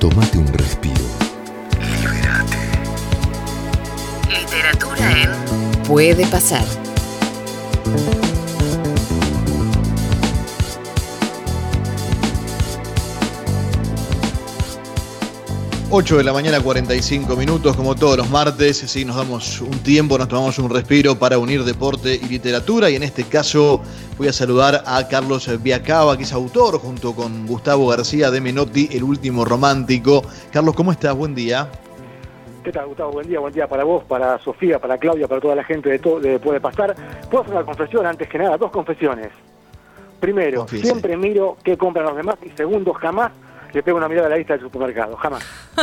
Tómate un respiro. Liberate. Literatura en Puede pasar. 8 de la mañana, 45 minutos, como todos los martes. Sí, nos damos un tiempo, nos tomamos un respiro para unir deporte y literatura. Y en este caso voy a saludar a Carlos Viacaba, que es autor, junto con Gustavo García de Menotti, El último romántico. Carlos, ¿cómo estás? Buen día. ¿Qué tal, Gustavo? Buen día, buen día para vos, para Sofía, para Claudia, para toda la gente de, de Puede Pasar. Puedo hacer una confesión antes que nada, dos confesiones. Primero, siempre miro qué compran los demás y segundo, jamás le pego una mirada a la lista del supermercado, jamás.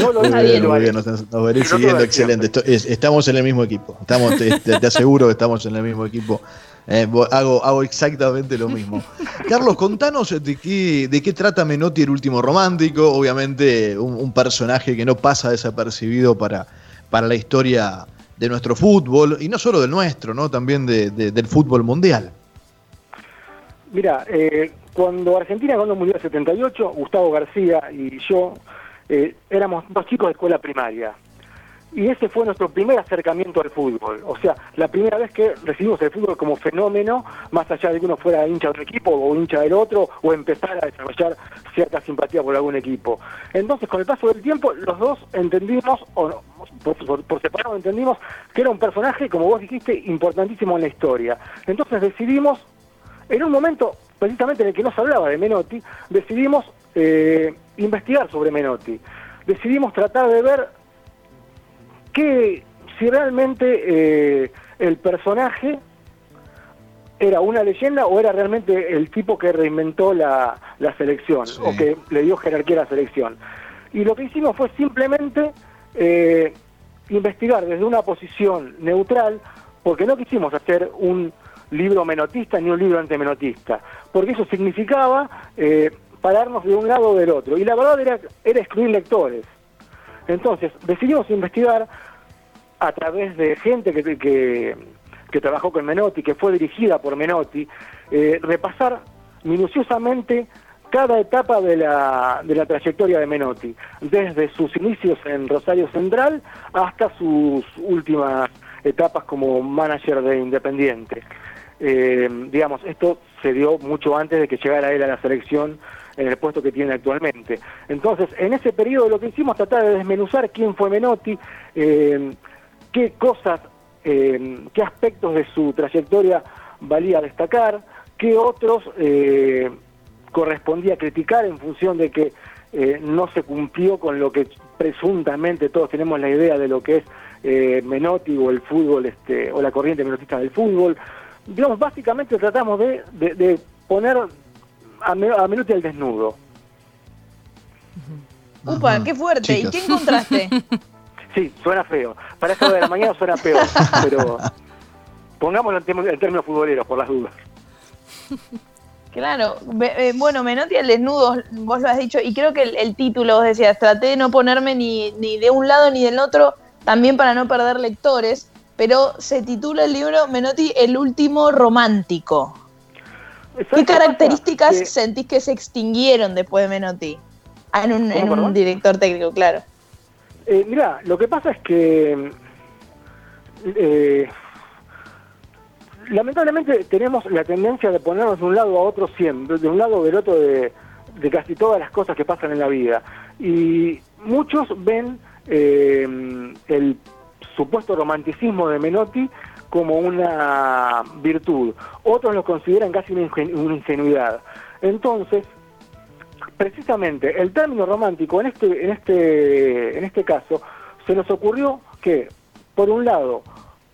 no lo Muy bien, muy bien, nos, nos Y no siguiendo, el excelente. tiempo. Esto- es- estamos en el mismo equipo. Estamos, te, te- te aseguro que estamos en el mismo equipo. Eh, hago, hago exactamente lo mismo. Carlos, contanos de qué, de qué trata Menotti el último romántico. Obviamente, un, un personaje que no pasa desapercibido para, para la historia de nuestro fútbol, y no solo del nuestro, ¿no? También de- de- del fútbol mundial. Mira, eh, cuando Argentina ganó el Mundial 78, Gustavo García y yo eh, éramos dos chicos de escuela primaria. Y ese fue nuestro primer acercamiento al fútbol. O sea, la primera vez que recibimos el fútbol como fenómeno, más allá de que uno fuera hincha de un equipo o hincha del otro, o empezar a desarrollar cierta simpatía por algún equipo. Entonces, con el paso del tiempo, los dos entendimos, o por- por separado entendimos, que era un personaje, como vos dijiste, importantísimo en la historia. Entonces decidimos en un momento precisamente en el que no se hablaba de Menotti, decidimos eh, investigar sobre Menotti. Decidimos tratar de ver que si realmente eh, el personaje era una leyenda o era realmente el tipo que reinventó la, la selección Sí. o que le dio jerarquía a la selección. Y lo que hicimos fue simplemente eh, investigar desde una posición neutral, porque no quisimos hacer un libro menotista ni un libro antimenotista, porque eso significaba eh, pararnos de un lado o del otro. Y la verdad era, era excluir lectores. Entonces, decidimos investigar a través de gente que, que, que trabajó con Menotti, que fue dirigida por Menotti, eh, repasar minuciosamente cada etapa de la, de la trayectoria de Menotti, desde sus inicios en Rosario Central hasta sus últimas etapas como manager de Independiente. Eh, digamos, esto se dio mucho antes de que llegara él a la selección en el puesto que tiene actualmente. Entonces, en ese periodo lo que hicimos tratar de desmenuzar quién fue Menotti, eh, qué cosas, eh, qué aspectos de su trayectoria valía destacar, qué otros eh, correspondía criticar en función de que eh, no se cumplió con lo que presuntamente todos tenemos la idea de lo que es eh, Menotti o el fútbol este, o la corriente menotista del fútbol. Digamos, básicamente tratamos de, de- de poner a, Me- a Menotti al desnudo. Upa, qué fuerte. Chicos. ¿Y qué encontraste? Sí, suena feo. Para hora de la mañana suena peor, pero pongámoslo en, términos futboleros, por las dudas. Claro, eh, bueno, Menotti al desnudo, vos lo has dicho, y creo que el, el título, vos decías, traté de no ponerme ni, ni de un lado ni del otro, también para no perder lectores, pero se titula el libro Menotti, el último romántico. ¿Sabes ¿Qué características Que- sentís que se extinguieron después de Menotti? Ah, en un, director técnico, claro. Eh, mira, lo que pasa es que eh, lamentablemente tenemos la tendencia de ponernos de un lado a otro siempre, de un lado o del otro de, de casi todas las cosas que pasan en la vida. Y muchos ven eh, el supuesto romanticismo de Menotti como una virtud, otros lo consideran casi una, ingen- una ingenuidad. Entonces, precisamente el término romántico en este en este en este caso se nos ocurrió que por un lado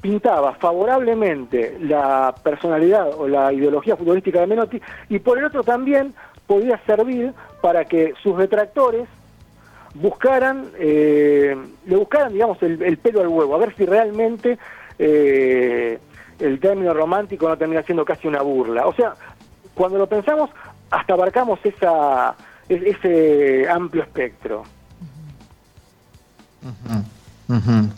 pintaba favorablemente la personalidad o la ideología futbolística de Menotti y por el otro también podía servir para que sus detractores buscaran eh, le buscaran digamos el, el pelo al huevo a ver si realmente eh, el término romántico no termina siendo casi una burla o sea cuando lo pensamos hasta abarcamos esa ese amplio espectro.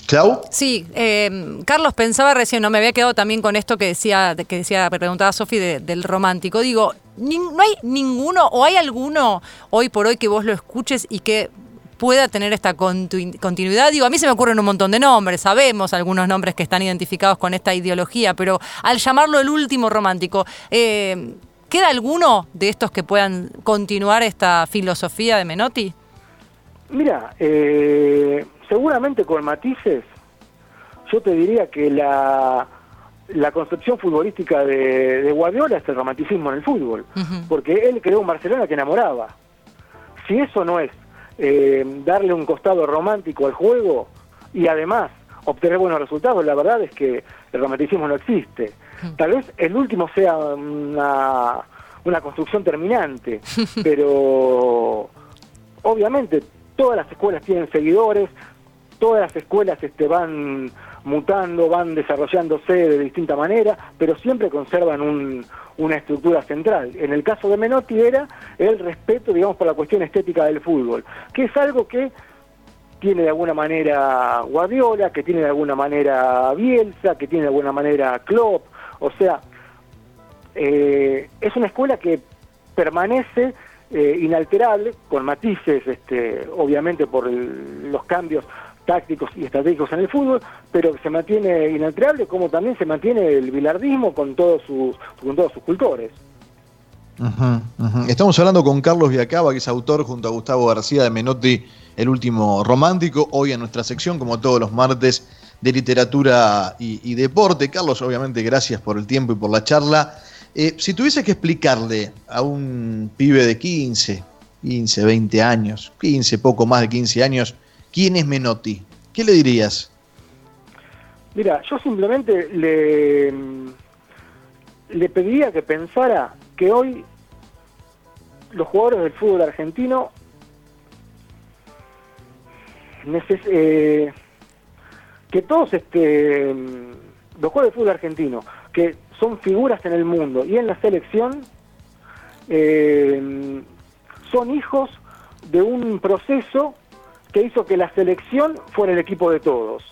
¿Clau? Sí, eh, Carlos pensaba recién, no me había quedado también con esto que decía, que decía, preguntaba Sofi de- del romántico. Digo, no hay ninguno, o hay alguno hoy por hoy que vos lo escuches y que pueda tener esta continu- continuidad. Digo, a mí se me ocurren un montón de nombres, sabemos algunos nombres que están identificados con esta ideología, pero al llamarlo el último romántico, eh, ¿queda alguno de estos que puedan continuar esta filosofía de Menotti? Mira, eh, seguramente con matices, yo te diría que la, la concepción futbolística de, de Guardiola es el romanticismo en el fútbol, porque él creó un Barcelona que enamoraba. Si eso no es eh, darle un costado romántico al juego y además obtener buenos resultados, la verdad es que el romanticismo no existe. Tal vez el último sea una, una construcción terminante, pero obviamente todas las escuelas tienen seguidores, todas las escuelas este, van mutando, van desarrollándose de distinta manera, pero siempre conservan un- una estructura central. En el caso de Menotti era el respeto, digamos, por la cuestión estética del fútbol, que es algo que tiene de alguna manera Guardiola, que tiene de alguna manera Bielsa, que tiene de alguna manera Klopp, o sea, eh, es una escuela que permanece eh, inalterable, con matices, este, obviamente por el- los cambios tácticos y estratégicos en el fútbol, pero se mantiene inalterable, como también se mantiene el bilardismo con todos sus, con todos sus cultores. Estamos hablando con Carlos Viacaba, que es autor junto a Gustavo García de Menotti, El último romántico, hoy en nuestra sección, como todos los martes, de literatura y, y deporte. Carlos, obviamente, gracias por el tiempo y por la charla. Eh, si tuviese que explicarle a un pibe de 15, 15, 20 años, 15, poco más de 15 años, quién es Menotti, ¿qué le dirías? Mira, yo simplemente le, le pediría que pensara que hoy los jugadores del fútbol argentino eh, que todos este los jugadores del fútbol argentino que son figuras en el mundo y en la selección eh, son hijos de un proceso que hizo que la selección fuera el equipo de todos.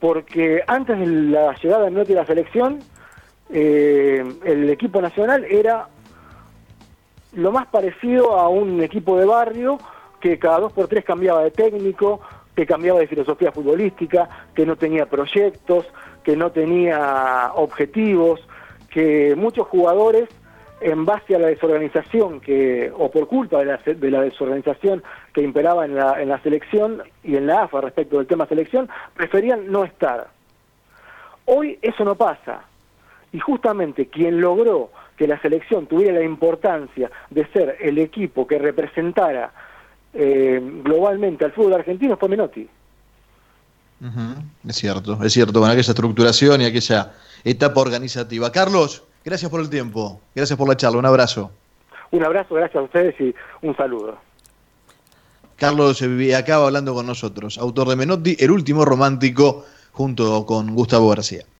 Porque antes de la llegada de Menotti a la selección, eh, el equipo nacional era lo más parecido a un equipo de barrio que cada dos por tres cambiaba de técnico, que cambiaba de filosofía futbolística, que no tenía proyectos, que no tenía objetivos, que muchos jugadores en base a la desorganización que o por culpa de la, de la desorganización que imperaba en la, en la selección y en la AFA respecto del tema selección, preferían no estar. Hoy eso no pasa. Y justamente quien logró que la selección tuviera la importancia de ser el equipo que representara eh, globalmente al fútbol argentino fue Menotti. Ujú, Es cierto, es cierto, con aquella estructuración y aquella etapa organizativa. Carlos, gracias por el tiempo, gracias por la charla, un abrazo. Un abrazo, gracias a ustedes y un saludo. Carlos acaba hablando con nosotros, autor de Menotti, El último romántico, junto con Gustavo García.